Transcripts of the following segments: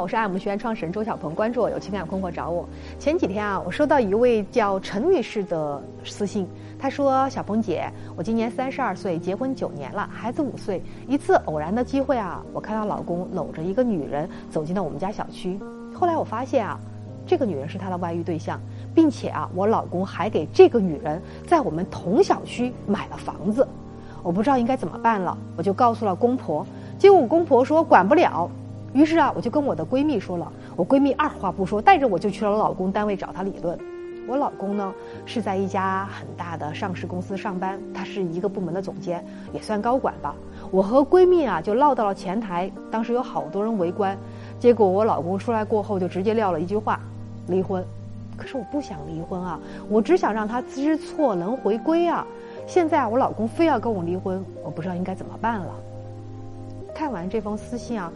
我是爱慕学院创始人周小鹏，关注我有情感困惑找我。前几天啊，我收到一位叫陈女士的私信，她说：“小鹏姐，我今年三十二岁，结婚九年了，孩子五岁。一次偶然的机会啊，我看到老公搂着一个女人走进了我们家小区。后来我发现啊，这个女人是他的外遇对象，并且啊，我老公还给这个女人在我们同小区买了房子。我不知道应该怎么办了，我就告诉了公婆。结果我公婆说管不了。”于是啊，我就跟我的闺蜜说了，我闺蜜二话不说，带着我就去了我老公单位找他理论。我老公呢是在一家很大的上市公司上班，他是一个部门的总监，也算高管吧。我和闺蜜啊就唠到了前台，当时有好多人围观。结果我老公出来过后就直接撂了一句话：离婚。可是我不想离婚啊，我只想让他知错能回归啊。现在，我老公非要跟我离婚，我不知道应该怎么办了。看完这封私信啊。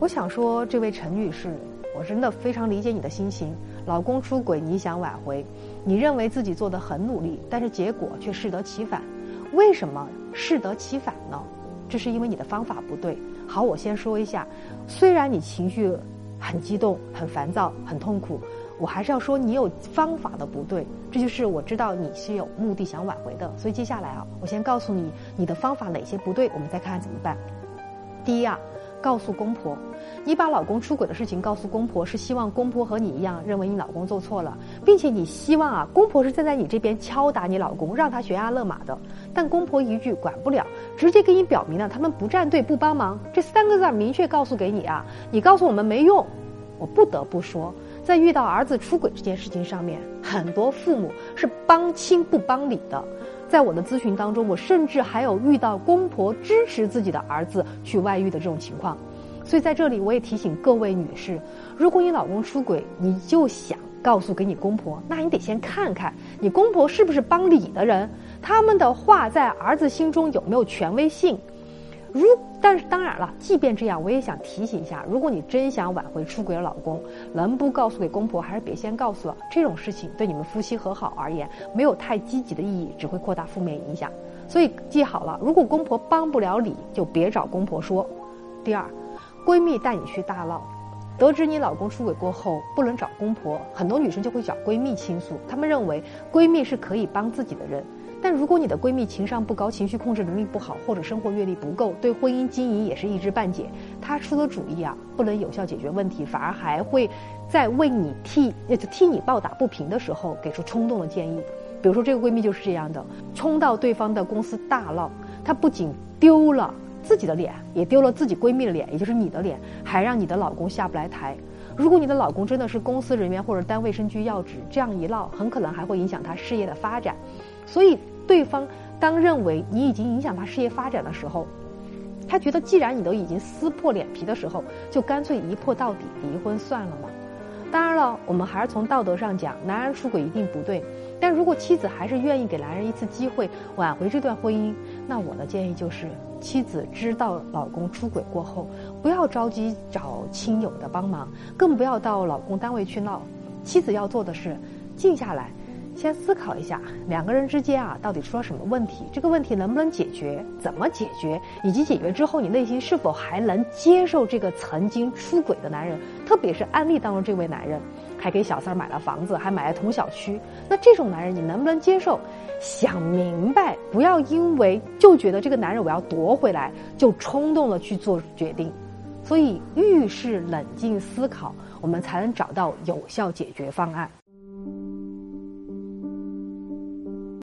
我想说，这位陈女士，我真的非常理解你的心情。老公出轨，你想挽回，你认为自己做的很努力，但是结果却适得其反。为什么适得其反呢？这是因为你的方法不对。好，我先说一下，虽然你情绪很激动、很烦躁、很痛苦，我还是要说你有方法的不对。这就是我知道你是有目的想挽回的。所以接下来啊，我先告诉你你的方法哪些不对，我们再看看怎么办。第一啊。告诉公婆，你把老公出轨的事情告诉公婆，是希望公婆和你一样认为你老公做错了，并且你希望啊，公婆是站在你这边敲打你老公，让他悬崖勒马的。但公婆一句管不了，直接给你表明了他们不站队、不帮忙，这三个字明确告诉给你啊，你告诉我们没用。我不得不说，在遇到儿子出轨这件事情上面，很多父母是帮亲不帮理的。在我的咨询当中，我甚至还有遇到公婆支持自己的儿子去外遇的这种情况，所以在这里我也提醒各位女士，如果你老公出轨，你就想告诉给你公婆，那你得先看看你公婆是不是帮理的人，他们的话在儿子心中有没有权威性。如但是当然了，即便这样，我也想提醒一下，如果你真想挽回出轨的老公，能不告诉给公婆，还是别先告诉了。这种事情对你们夫妻和好而言，没有太积极的意义，只会扩大负面影响。所以记好了，如果公婆帮不了你，就别找公婆说。第二，闺蜜带你去大闹，得知你老公出轨过后，不能找公婆，很多女生就会找闺蜜倾诉，她们认为闺蜜是可以帮自己的人。但如果你的闺蜜情商不高，情绪控制能力不好，或者生活阅历不够，对婚姻经营也是一知半解，她出的主意啊，不能有效解决问题，反而还会在为你替替你抱打不平的时候给出冲动的建议。比如说，这个闺蜜就是这样的，冲到对方的公司大闹，她不仅丢了自己的脸，也丢了自己闺蜜的脸，也就是你的脸，还让你的老公下不来台。如果你的老公真的是公司人员或者单位身居要职，这样一闹，很可能还会影响他事业的发展。所以，对方当认为你已经影响他事业发展的时候，他觉得既然你都已经撕破脸皮的时候，就干脆一破到底，离婚算了嘛。当然了，我们还是从道德上讲，男人出轨一定不对。但如果妻子还是愿意给男人一次机会挽回这段婚姻，那我的建议就是，妻子知道老公出轨过后，不要着急找亲友的帮忙，更不要到老公单位去闹。妻子要做的是，静下来。先思考一下，两个人之间啊，到底出了什么问题？这个问题能不能解决？怎么解决？以及解决之后，你内心是否还能接受这个曾经出轨的男人？特别是案例当中这位男人，还给小三买了房子，还买了同小区。那这种男人你能不能接受？想明白，不要因为就觉得这个男人我要夺回来，就冲动的去做决定。所以遇事冷静思考，我们才能找到有效解决方案。